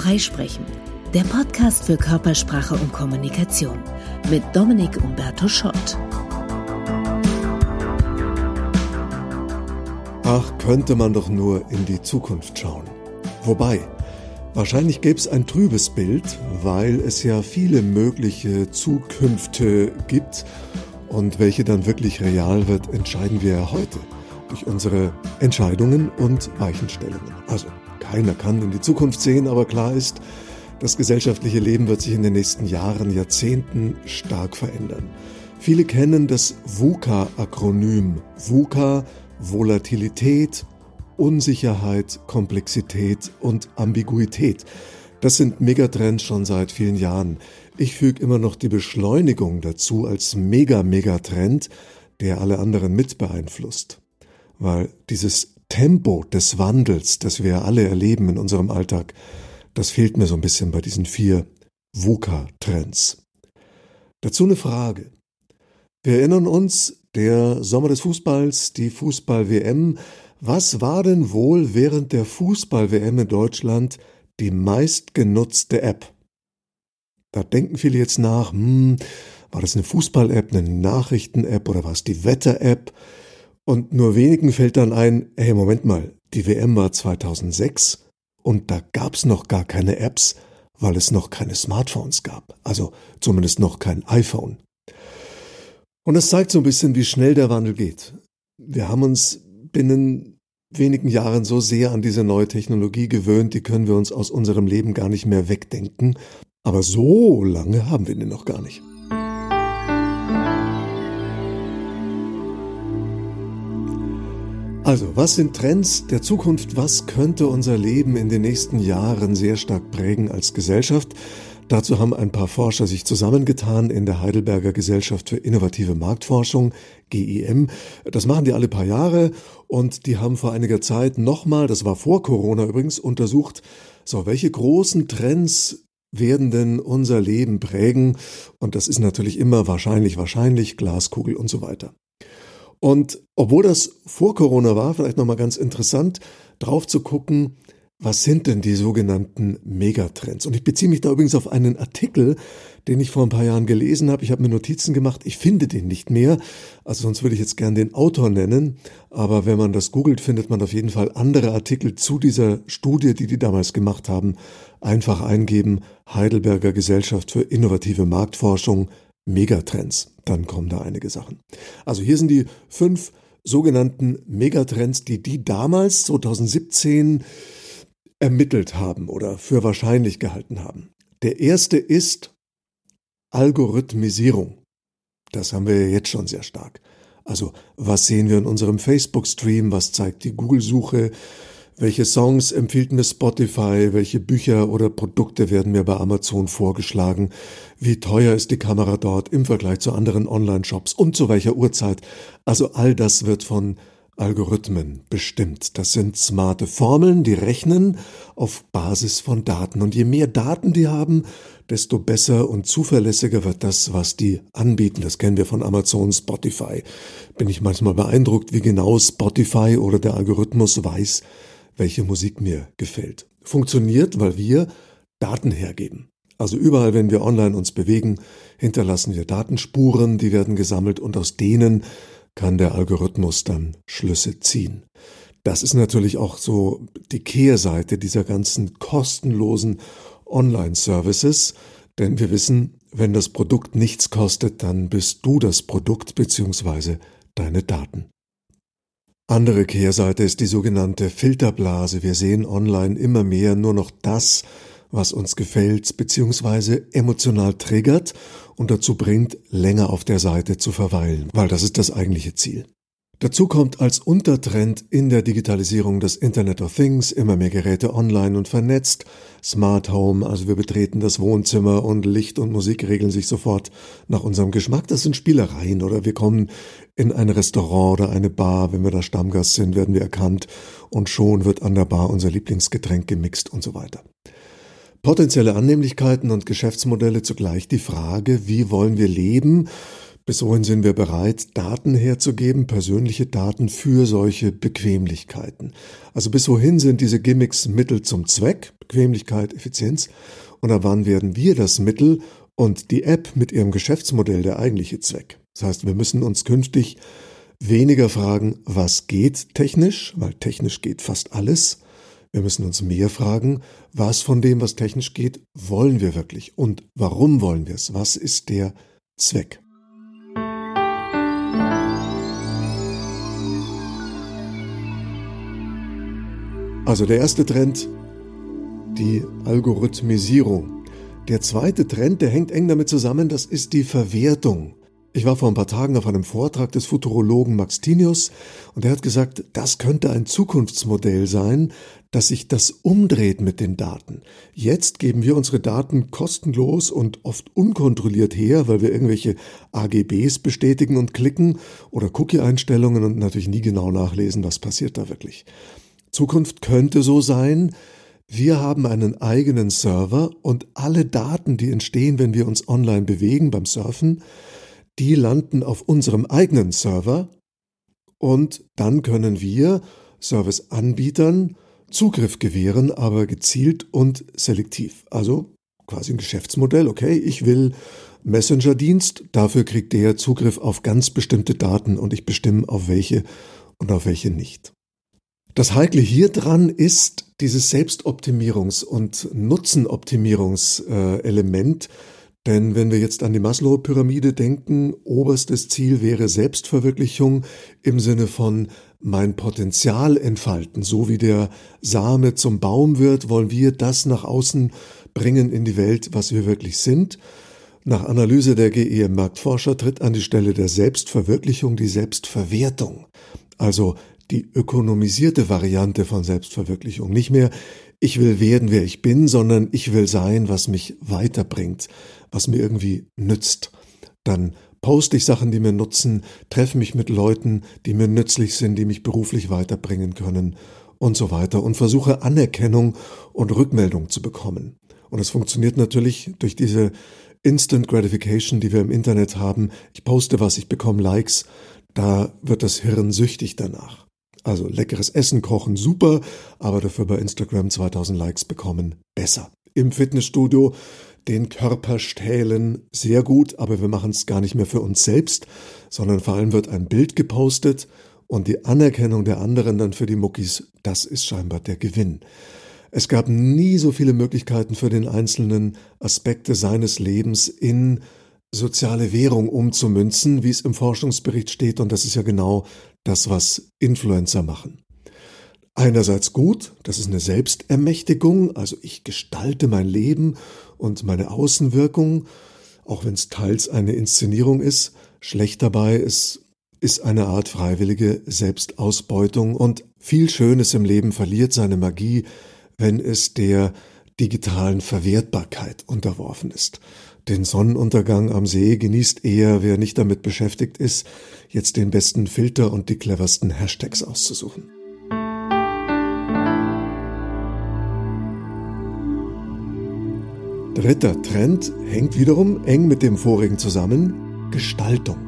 Freisprechen, der Podcast für Körpersprache und Kommunikation mit Dominik Umberto Schott. Ach, könnte man doch nur in die Zukunft schauen. Wobei, wahrscheinlich gäbe es ein trübes Bild, weil es ja viele mögliche Zukünfte gibt und welche dann wirklich real wird, entscheiden wir ja heute durch unsere Entscheidungen und Weichenstellungen. Also, keiner kann in die Zukunft sehen, aber klar ist, das gesellschaftliche Leben wird sich in den nächsten Jahren, Jahrzehnten stark verändern. Viele kennen das VUCA-Akronym. VUCA Volatilität, Unsicherheit, Komplexität und Ambiguität. Das sind Megatrends schon seit vielen Jahren. Ich füge immer noch die Beschleunigung dazu als Mega-Megatrend, der alle anderen mit beeinflusst. Weil dieses Tempo des Wandels, das wir alle erleben in unserem Alltag, das fehlt mir so ein bisschen bei diesen vier VUCA-Trends. Dazu eine Frage. Wir erinnern uns, der Sommer des Fußballs, die Fußball-WM. Was war denn wohl während der Fußball-WM in Deutschland die meistgenutzte App? Da denken viele jetzt nach, hm, war das eine Fußball-App, eine Nachrichten-App oder war es die Wetter-App? Und nur wenigen fällt dann ein, hey, Moment mal, die WM war 2006 und da gab's noch gar keine Apps, weil es noch keine Smartphones gab. Also zumindest noch kein iPhone. Und das zeigt so ein bisschen, wie schnell der Wandel geht. Wir haben uns binnen wenigen Jahren so sehr an diese neue Technologie gewöhnt, die können wir uns aus unserem Leben gar nicht mehr wegdenken. Aber so lange haben wir den noch gar nicht. Also, was sind Trends der Zukunft? Was könnte unser Leben in den nächsten Jahren sehr stark prägen als Gesellschaft? Dazu haben ein paar Forscher sich zusammengetan in der Heidelberger Gesellschaft für innovative Marktforschung, GIM. Das machen die alle paar Jahre und die haben vor einiger Zeit nochmal, das war vor Corona übrigens, untersucht, so, welche großen Trends werden denn unser Leben prägen? Und das ist natürlich immer wahrscheinlich, wahrscheinlich, Glaskugel und so weiter. Und obwohl das vor Corona war, vielleicht nochmal ganz interessant, drauf zu gucken, was sind denn die sogenannten Megatrends? Und ich beziehe mich da übrigens auf einen Artikel, den ich vor ein paar Jahren gelesen habe. Ich habe mir Notizen gemacht, ich finde den nicht mehr. Also sonst würde ich jetzt gern den Autor nennen. Aber wenn man das googelt, findet man auf jeden Fall andere Artikel zu dieser Studie, die die damals gemacht haben. Einfach eingeben, Heidelberger Gesellschaft für innovative Marktforschung, Megatrends. Dann kommen da einige Sachen. Also hier sind die fünf sogenannten Megatrends, die die damals 2017 ermittelt haben oder für wahrscheinlich gehalten haben. Der erste ist Algorithmisierung. Das haben wir jetzt schon sehr stark. Also was sehen wir in unserem Facebook-Stream, was zeigt die Google-Suche, welche Songs empfiehlt mir Spotify, welche Bücher oder Produkte werden mir bei Amazon vorgeschlagen, wie teuer ist die Kamera dort im Vergleich zu anderen Online-Shops und zu welcher Uhrzeit. Also all das wird von Algorithmen bestimmt. Das sind smarte Formeln, die rechnen auf Basis von Daten. Und je mehr Daten die haben, desto besser und zuverlässiger wird das, was die anbieten. Das kennen wir von Amazon, Spotify. Bin ich manchmal beeindruckt, wie genau Spotify oder der Algorithmus weiß, welche Musik mir gefällt. Funktioniert, weil wir Daten hergeben. Also überall, wenn wir online uns bewegen, hinterlassen wir Datenspuren, die werden gesammelt und aus denen kann der Algorithmus dann Schlüsse ziehen. Das ist natürlich auch so die Kehrseite dieser ganzen kostenlosen Online-Services, denn wir wissen, wenn das Produkt nichts kostet, dann bist du das Produkt bzw. deine Daten. Andere Kehrseite ist die sogenannte Filterblase. Wir sehen online immer mehr nur noch das, was uns gefällt bzw. emotional triggert und dazu bringt, länger auf der Seite zu verweilen, weil das ist das eigentliche Ziel. Dazu kommt als Untertrend in der Digitalisierung das Internet of Things, immer mehr Geräte online und vernetzt, Smart Home, also wir betreten das Wohnzimmer und Licht und Musik regeln sich sofort nach unserem Geschmack. Das sind Spielereien oder wir kommen in ein Restaurant oder eine Bar, wenn wir da Stammgast sind, werden wir erkannt und schon wird an der Bar unser Lieblingsgetränk gemixt und so weiter. Potenzielle Annehmlichkeiten und Geschäftsmodelle zugleich die Frage, wie wollen wir leben? Bis wohin sind wir bereit, Daten herzugeben, persönliche Daten für solche Bequemlichkeiten? Also bis wohin sind diese Gimmicks Mittel zum Zweck, Bequemlichkeit, Effizienz. Und ab wann werden wir das Mittel und die App mit ihrem Geschäftsmodell der eigentliche Zweck? Das heißt, wir müssen uns künftig weniger fragen, was geht technisch, weil technisch geht fast alles. Wir müssen uns mehr fragen, was von dem, was technisch geht, wollen wir wirklich und warum wollen wir es? Was ist der Zweck? Also der erste Trend, die Algorithmisierung. Der zweite Trend, der hängt eng damit zusammen, das ist die Verwertung. Ich war vor ein paar Tagen auf einem Vortrag des Futurologen Max Tinius und er hat gesagt, das könnte ein Zukunftsmodell sein, dass sich das umdreht mit den Daten. Jetzt geben wir unsere Daten kostenlos und oft unkontrolliert her, weil wir irgendwelche AGBs bestätigen und klicken oder Cookie-Einstellungen und natürlich nie genau nachlesen, was passiert da wirklich. Zukunft könnte so sein, wir haben einen eigenen Server und alle Daten, die entstehen, wenn wir uns online bewegen beim Surfen, die landen auf unserem eigenen Server und dann können wir Serviceanbietern Zugriff gewähren, aber gezielt und selektiv. Also quasi ein Geschäftsmodell. Okay, ich will Messenger-Dienst, dafür kriegt der Zugriff auf ganz bestimmte Daten und ich bestimme auf welche und auf welche nicht. Das Heikle hier dran ist dieses Selbstoptimierungs- und Nutzenoptimierungselement, denn wenn wir jetzt an die Maslow-Pyramide denken, oberstes Ziel wäre Selbstverwirklichung im Sinne von mein Potenzial entfalten. So wie der Same zum Baum wird, wollen wir das nach außen bringen in die Welt, was wir wirklich sind. Nach Analyse der GEM-Marktforscher tritt an die Stelle der Selbstverwirklichung die Selbstverwertung. Also die ökonomisierte Variante von Selbstverwirklichung. Nicht mehr, ich will werden, wer ich bin, sondern ich will sein, was mich weiterbringt, was mir irgendwie nützt. Dann poste ich Sachen, die mir nutzen, treffe mich mit Leuten, die mir nützlich sind, die mich beruflich weiterbringen können und so weiter und versuche Anerkennung und Rückmeldung zu bekommen. Und es funktioniert natürlich durch diese Instant Gratification, die wir im Internet haben. Ich poste was, ich bekomme Likes. Da wird das Hirn süchtig danach. Also leckeres Essen kochen super, aber dafür bei Instagram 2000 Likes bekommen besser. Im Fitnessstudio den Körper stählen sehr gut, aber wir machen es gar nicht mehr für uns selbst, sondern vor allem wird ein Bild gepostet und die Anerkennung der anderen dann für die Muckis, das ist scheinbar der Gewinn. Es gab nie so viele Möglichkeiten für den Einzelnen, Aspekte seines Lebens in soziale Währung umzumünzen, wie es im Forschungsbericht steht, und das ist ja genau das, was Influencer machen. Einerseits gut, das ist eine Selbstermächtigung, also ich gestalte mein Leben und meine Außenwirkung, auch wenn es teils eine Inszenierung ist. Schlecht dabei ist, ist eine Art freiwillige Selbstausbeutung und viel Schönes im Leben verliert seine Magie, wenn es der digitalen Verwertbarkeit unterworfen ist. Den Sonnenuntergang am See genießt eher, wer nicht damit beschäftigt ist, jetzt den besten Filter und die cleversten Hashtags auszusuchen. Dritter Trend hängt wiederum eng mit dem vorigen zusammen, Gestaltung.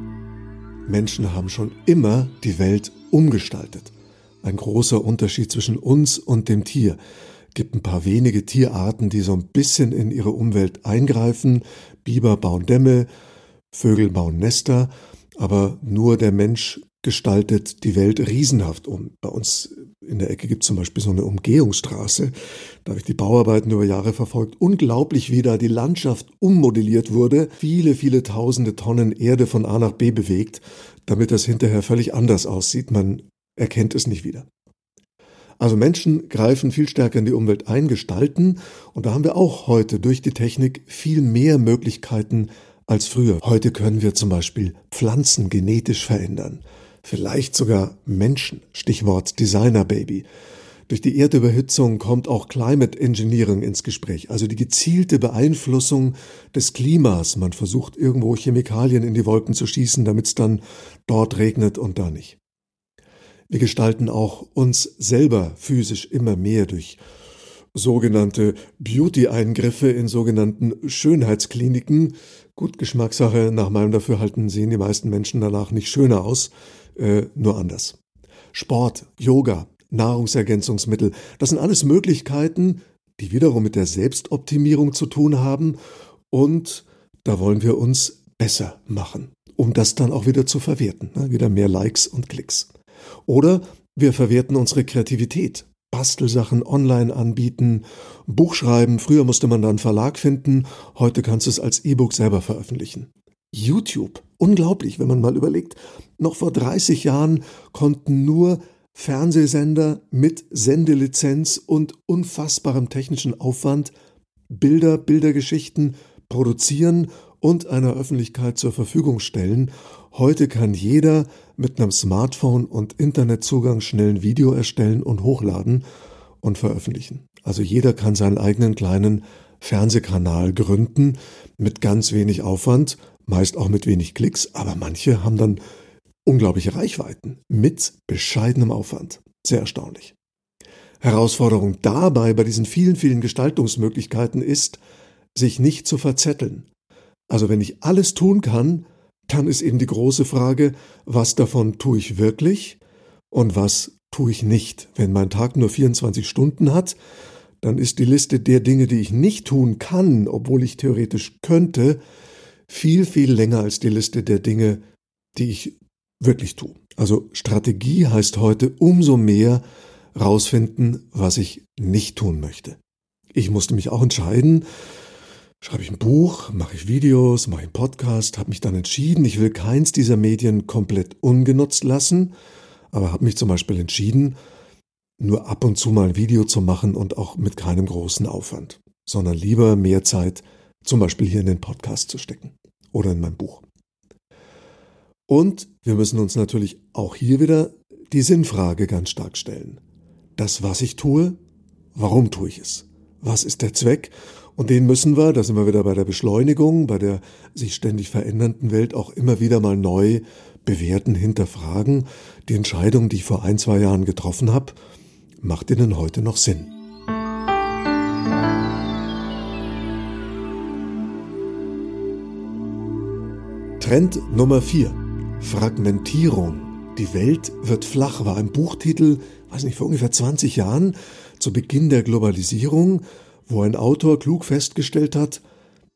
Menschen haben schon immer die Welt umgestaltet. Ein großer Unterschied zwischen uns und dem Tier gibt ein paar wenige Tierarten, die so ein bisschen in ihre Umwelt eingreifen. Biber bauen Dämme, Vögel bauen Nester, aber nur der Mensch gestaltet die Welt riesenhaft um. Bei uns in der Ecke gibt es zum Beispiel so eine Umgehungsstraße. Da habe ich die Bauarbeiten über Jahre verfolgt. Unglaublich, wie da die Landschaft ummodelliert wurde. Viele, viele tausende Tonnen Erde von A nach B bewegt, damit das hinterher völlig anders aussieht. Man erkennt es nicht wieder. Also Menschen greifen viel stärker in die Umwelt ein, gestalten und da haben wir auch heute durch die Technik viel mehr Möglichkeiten als früher. Heute können wir zum Beispiel Pflanzen genetisch verändern, vielleicht sogar Menschen, Stichwort Designer-Baby. Durch die Erdüberhitzung kommt auch Climate Engineering ins Gespräch, also die gezielte Beeinflussung des Klimas. Man versucht irgendwo Chemikalien in die Wolken zu schießen, damit es dann dort regnet und da nicht. Wir gestalten auch uns selber physisch immer mehr durch sogenannte Beauty-Eingriffe in sogenannten Schönheitskliniken. Gut, Geschmackssache, nach meinem Dafürhalten sehen die meisten Menschen danach nicht schöner aus, äh, nur anders. Sport, Yoga, Nahrungsergänzungsmittel, das sind alles Möglichkeiten, die wiederum mit der Selbstoptimierung zu tun haben und da wollen wir uns besser machen, um das dann auch wieder zu verwerten, ne? wieder mehr Likes und Klicks. Oder wir verwerten unsere Kreativität, Bastelsachen online anbieten, Buch schreiben, früher musste man da einen Verlag finden, heute kannst du es als E-Book selber veröffentlichen. YouTube, unglaublich, wenn man mal überlegt, noch vor 30 Jahren konnten nur Fernsehsender mit Sendelizenz und unfassbarem technischen Aufwand Bilder, Bildergeschichten produzieren und einer Öffentlichkeit zur Verfügung stellen. Heute kann jeder mit einem Smartphone und Internetzugang schnell ein Video erstellen und hochladen und veröffentlichen. Also jeder kann seinen eigenen kleinen Fernsehkanal gründen mit ganz wenig Aufwand, meist auch mit wenig Klicks, aber manche haben dann unglaubliche Reichweiten mit bescheidenem Aufwand. Sehr erstaunlich. Herausforderung dabei bei diesen vielen, vielen Gestaltungsmöglichkeiten ist, sich nicht zu verzetteln. Also wenn ich alles tun kann, dann ist eben die große Frage, was davon tue ich wirklich und was tue ich nicht. Wenn mein Tag nur 24 Stunden hat, dann ist die Liste der Dinge, die ich nicht tun kann, obwohl ich theoretisch könnte, viel, viel länger als die Liste der Dinge, die ich wirklich tue. Also Strategie heißt heute umso mehr rausfinden, was ich nicht tun möchte. Ich musste mich auch entscheiden, schreibe ich ein Buch, mache ich Videos, mache ich einen Podcast, habe mich dann entschieden, ich will keins dieser Medien komplett ungenutzt lassen, aber habe mich zum Beispiel entschieden, nur ab und zu mal ein Video zu machen und auch mit keinem großen Aufwand, sondern lieber mehr Zeit zum Beispiel hier in den Podcast zu stecken oder in mein Buch. Und wir müssen uns natürlich auch hier wieder die Sinnfrage ganz stark stellen. Das, was ich tue, warum tue ich es? Was ist der Zweck? Und den müssen wir, da sind wir wieder bei der Beschleunigung, bei der sich ständig verändernden Welt auch immer wieder mal neu bewerten, hinterfragen. Die Entscheidung, die ich vor ein, zwei Jahren getroffen habe, macht denn heute noch Sinn? Trend Nummer 4. Fragmentierung. Die Welt wird flach war ein Buchtitel, weiß nicht, vor ungefähr 20 Jahren, zu Beginn der Globalisierung, wo ein Autor klug festgestellt hat,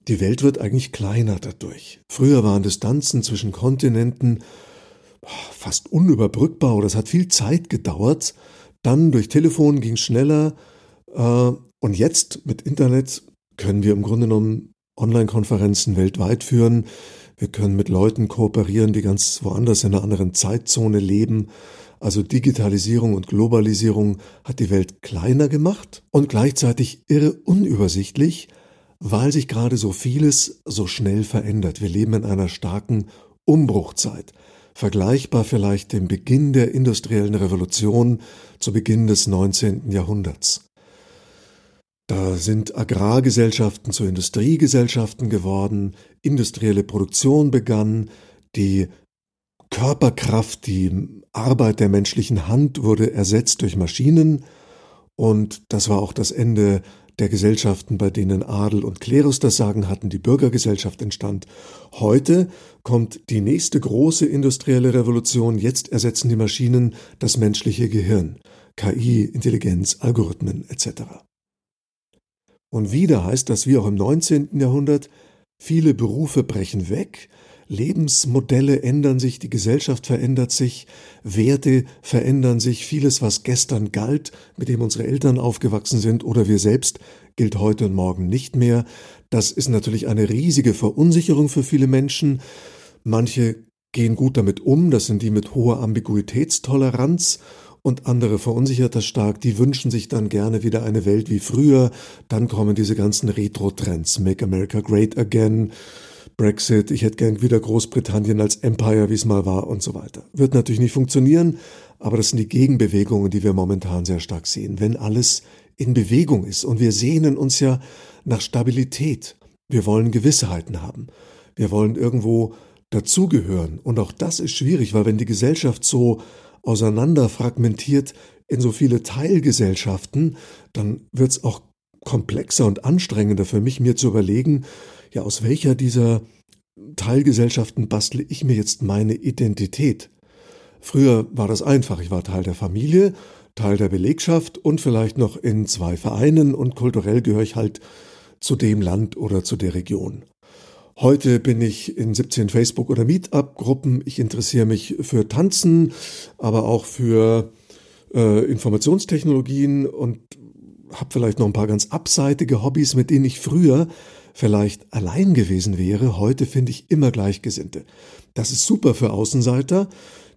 die Welt wird eigentlich kleiner dadurch. Früher waren Distanzen zwischen Kontinenten fast unüberbrückbar oder es hat viel Zeit gedauert. Dann durch Telefon ging es schneller. Äh, und jetzt mit Internet können wir im Grunde genommen Online-Konferenzen weltweit führen. Wir können mit Leuten kooperieren, die ganz woanders in einer anderen Zeitzone leben. Also Digitalisierung und Globalisierung hat die Welt kleiner gemacht und gleichzeitig irre unübersichtlich, weil sich gerade so vieles so schnell verändert. Wir leben in einer starken Umbruchzeit, vergleichbar vielleicht dem Beginn der industriellen Revolution zu Beginn des 19. Jahrhunderts. Da sind Agrargesellschaften zu Industriegesellschaften geworden, industrielle Produktion begann, die Körperkraft, die Arbeit der menschlichen Hand wurde ersetzt durch Maschinen und das war auch das Ende der Gesellschaften, bei denen Adel und Klerus das Sagen hatten, die Bürgergesellschaft entstand. Heute kommt die nächste große industrielle Revolution, jetzt ersetzen die Maschinen das menschliche Gehirn, KI, Intelligenz, Algorithmen etc. Und wieder heißt das wie auch im 19. Jahrhundert, viele Berufe brechen weg, Lebensmodelle ändern sich, die Gesellschaft verändert sich, Werte verändern sich, vieles, was gestern galt, mit dem unsere Eltern aufgewachsen sind oder wir selbst, gilt heute und morgen nicht mehr. Das ist natürlich eine riesige Verunsicherung für viele Menschen. Manche gehen gut damit um, das sind die mit hoher Ambiguitätstoleranz und andere verunsichert das stark, die wünschen sich dann gerne wieder eine Welt wie früher. Dann kommen diese ganzen Retro-Trends, Make America Great Again, Brexit, ich hätte gern wieder Großbritannien als Empire, wie es mal war und so weiter. Wird natürlich nicht funktionieren, aber das sind die Gegenbewegungen, die wir momentan sehr stark sehen. Wenn alles in Bewegung ist und wir sehnen uns ja nach Stabilität. Wir wollen Gewissheiten haben. Wir wollen irgendwo dazugehören. Und auch das ist schwierig, weil wenn die Gesellschaft so auseinander fragmentiert in so viele Teilgesellschaften, dann wird es auch komplexer und anstrengender für mich, mir zu überlegen, ja, aus welcher dieser Teilgesellschaften bastle ich mir jetzt meine Identität? Früher war das einfach, ich war Teil der Familie, Teil der Belegschaft und vielleicht noch in zwei Vereinen und kulturell gehöre ich halt zu dem Land oder zu der Region. Heute bin ich in 17 Facebook- oder Meetup-Gruppen. Ich interessiere mich für Tanzen, aber auch für äh, Informationstechnologien und habe vielleicht noch ein paar ganz abseitige Hobbys, mit denen ich früher vielleicht allein gewesen wäre. Heute finde ich immer Gleichgesinnte. Das ist super für Außenseiter,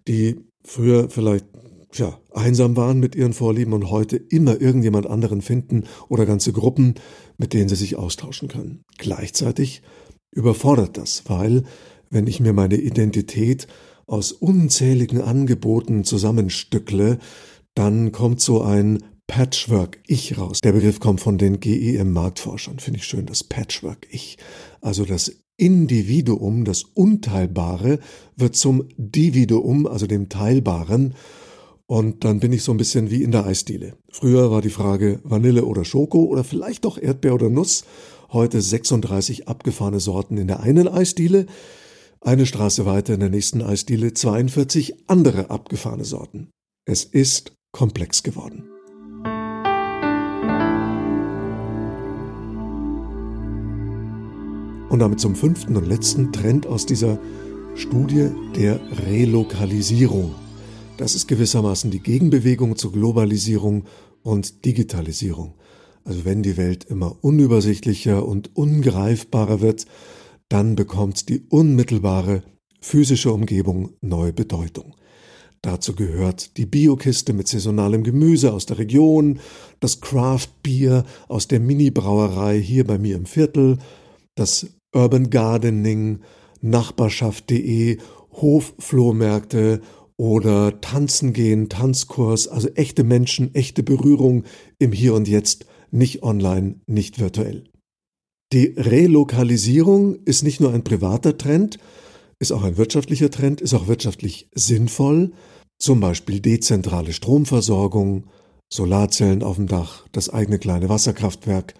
die früher vielleicht ja, einsam waren mit ihren Vorlieben und heute immer irgendjemand anderen finden oder ganze Gruppen, mit denen sie sich austauschen können. Gleichzeitig überfordert das, weil wenn ich mir meine Identität aus unzähligen Angeboten zusammenstückle, dann kommt so ein Patchwork-Ich raus. Der Begriff kommt von den GEM-Marktforschern. Finde ich schön, das Patchwork-Ich. Also das Individuum, das Unteilbare, wird zum Dividuum, also dem Teilbaren. Und dann bin ich so ein bisschen wie in der Eisdiele. Früher war die Frage Vanille oder Schoko oder vielleicht doch Erdbeer oder Nuss heute 36 abgefahrene Sorten in der einen Eisdiele, eine Straße weiter in der nächsten Eisdiele 42 andere abgefahrene Sorten. Es ist komplex geworden. Und damit zum fünften und letzten Trend aus dieser Studie der Relokalisierung. Das ist gewissermaßen die Gegenbewegung zur Globalisierung und Digitalisierung. Also wenn die Welt immer unübersichtlicher und ungreifbarer wird, dann bekommt die unmittelbare physische Umgebung neue Bedeutung. Dazu gehört die Biokiste mit saisonalem Gemüse aus der Region, das Craft Beer aus der Mini-Brauerei hier bei mir im Viertel, das Urban Gardening, Nachbarschaft.de, Hofflohmärkte oder Tanzen gehen, Tanzkurs, also echte Menschen, echte Berührung im Hier und Jetzt nicht online, nicht virtuell. Die Relokalisierung ist nicht nur ein privater Trend, ist auch ein wirtschaftlicher Trend, ist auch wirtschaftlich sinnvoll, zum Beispiel dezentrale Stromversorgung, Solarzellen auf dem Dach, das eigene kleine Wasserkraftwerk,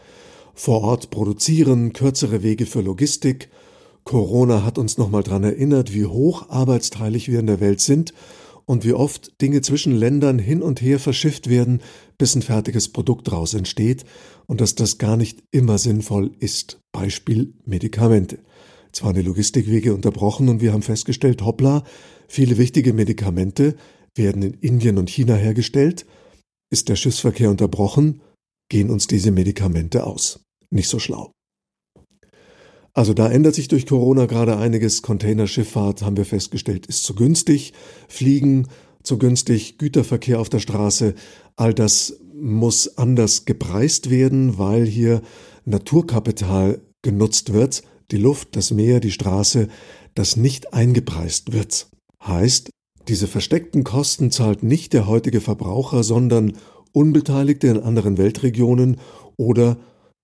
vor Ort produzieren, kürzere Wege für Logistik. Corona hat uns nochmal daran erinnert, wie hoch arbeitsteilig wir in der Welt sind und wie oft Dinge zwischen Ländern hin und her verschifft werden, bis ein fertiges Produkt daraus entsteht und dass das gar nicht immer sinnvoll ist. Beispiel Medikamente. Zwar waren die Logistikwege unterbrochen und wir haben festgestellt, hoppla, viele wichtige Medikamente werden in Indien und China hergestellt. Ist der Schiffsverkehr unterbrochen, gehen uns diese Medikamente aus. Nicht so schlau. Also da ändert sich durch Corona gerade einiges. Containerschifffahrt, haben wir festgestellt, ist zu günstig. Fliegen zu günstig. Güterverkehr auf der Straße. All das muss anders gepreist werden, weil hier Naturkapital genutzt wird. Die Luft, das Meer, die Straße, das nicht eingepreist wird. Heißt, diese versteckten Kosten zahlt nicht der heutige Verbraucher, sondern Unbeteiligte in anderen Weltregionen oder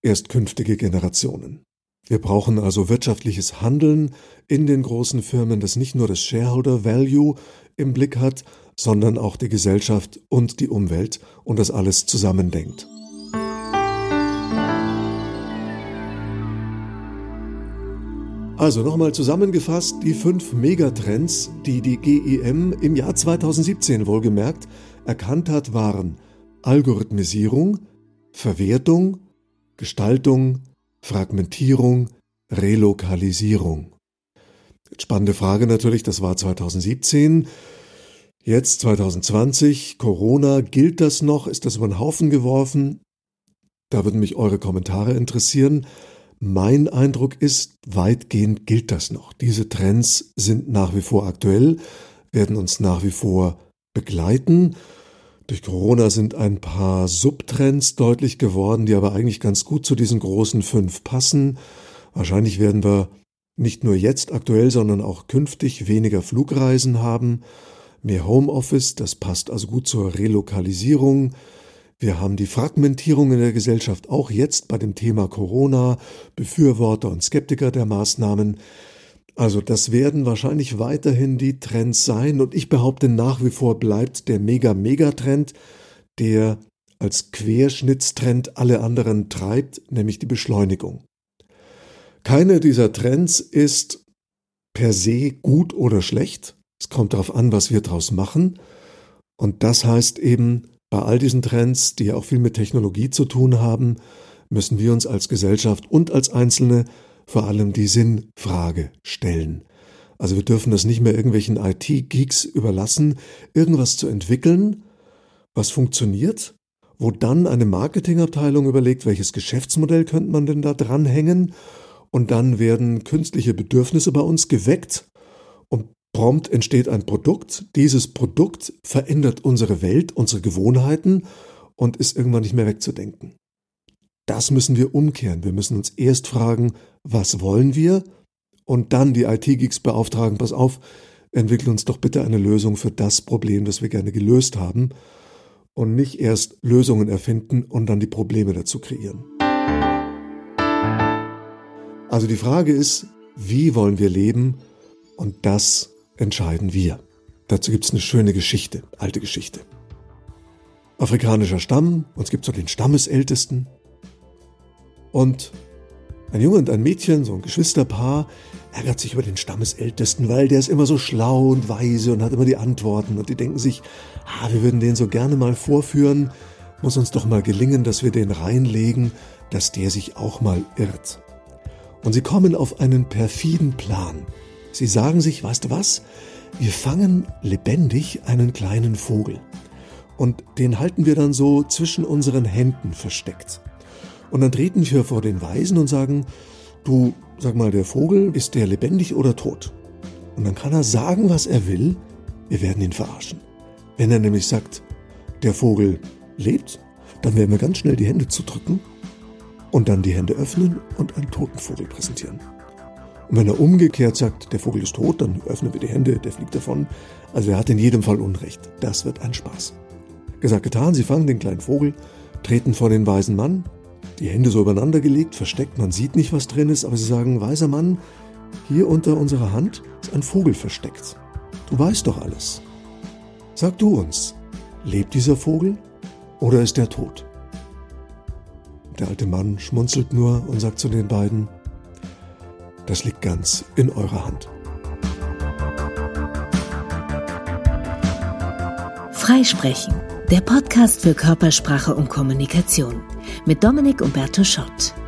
erst künftige Generationen. Wir brauchen also wirtschaftliches Handeln in den großen Firmen, das nicht nur das Shareholder Value im Blick hat, sondern auch die Gesellschaft und die Umwelt und das alles zusammendenkt. Also nochmal zusammengefasst die fünf Megatrends, die die GIM im Jahr 2017 wohlgemerkt erkannt hat, waren Algorithmisierung, Verwertung, Gestaltung, Fragmentierung, Relokalisierung. Spannende Frage natürlich, das war 2017. Jetzt 2020, Corona, gilt das noch? Ist das über den Haufen geworfen? Da würden mich eure Kommentare interessieren. Mein Eindruck ist, weitgehend gilt das noch. Diese Trends sind nach wie vor aktuell, werden uns nach wie vor begleiten. Durch Corona sind ein paar Subtrends deutlich geworden, die aber eigentlich ganz gut zu diesen großen fünf passen. Wahrscheinlich werden wir nicht nur jetzt aktuell, sondern auch künftig weniger Flugreisen haben, mehr Homeoffice, das passt also gut zur Relokalisierung. Wir haben die Fragmentierung in der Gesellschaft auch jetzt bei dem Thema Corona, Befürworter und Skeptiker der Maßnahmen. Also das werden wahrscheinlich weiterhin die Trends sein und ich behaupte nach wie vor bleibt der Mega-Mega-Trend, der als Querschnittstrend alle anderen treibt, nämlich die Beschleunigung. Keine dieser Trends ist per se gut oder schlecht. Es kommt darauf an, was wir daraus machen. Und das heißt eben, Bei all diesen Trends, die ja auch viel mit Technologie zu tun haben, müssen wir uns als Gesellschaft und als Einzelne vor allem die Sinnfrage stellen. Also wir dürfen das nicht mehr irgendwelchen IT-Geeks überlassen, irgendwas zu entwickeln, was funktioniert, wo dann eine Marketingabteilung überlegt, welches Geschäftsmodell könnte man denn da dranhängen und dann werden künstliche Bedürfnisse bei uns geweckt und prompt entsteht ein Produkt. Dieses Produkt verändert unsere Welt, unsere Gewohnheiten und ist irgendwann nicht mehr wegzudenken. Das müssen wir umkehren. Wir müssen uns erst fragen, was wollen wir? Und dann die IT-Geeks beauftragen, pass auf, entwickle uns doch bitte eine Lösung für das Problem, das wir gerne gelöst haben. Und nicht erst Lösungen erfinden und dann die Probleme dazu kreieren. Also die Frage ist, wie wollen wir leben? Und das entscheiden wir. Dazu gibt es eine schöne Geschichte, alte Geschichte. Afrikanischer Stamm, uns gibt es so den Stammesältesten, und ein Junge und ein Mädchen, so ein Geschwisterpaar, ärgert sich über den Stammesältesten, weil der ist immer so schlau und weise und hat immer die Antworten. Und die denken sich, ah, wir würden den so gerne mal vorführen. Muss uns doch mal gelingen, dass wir den reinlegen, dass der sich auch mal irrt. Und sie kommen auf einen perfiden Plan. Sie sagen sich, weißt du was? Wir fangen lebendig einen kleinen Vogel. Und den halten wir dann so zwischen unseren Händen versteckt. Und dann treten wir vor den Weisen und sagen, du, sag mal, der Vogel, ist der lebendig oder tot? Und dann kann er sagen, was er will, wir werden ihn verarschen. Wenn er nämlich sagt, der Vogel lebt, dann werden wir ganz schnell die Hände zudrücken und dann die Hände öffnen und einen toten Vogel präsentieren. Und wenn er umgekehrt sagt, der Vogel ist tot, dann öffnen wir die Hände, der fliegt davon. Also er hat in jedem Fall Unrecht. Das wird ein Spaß. Gesagt, getan, sie fangen den kleinen Vogel, treten vor den weisen Mann, die Hände so übereinander gelegt, versteckt, man sieht nicht, was drin ist, aber sie sagen, weiser Mann, hier unter unserer Hand ist ein Vogel versteckt. Du weißt doch alles. Sag du uns, lebt dieser Vogel oder ist er tot? Der alte Mann schmunzelt nur und sagt zu den beiden, das liegt ganz in eurer Hand. Freisprechen, der Podcast für Körpersprache und Kommunikation mit Dominik Umberto Schott.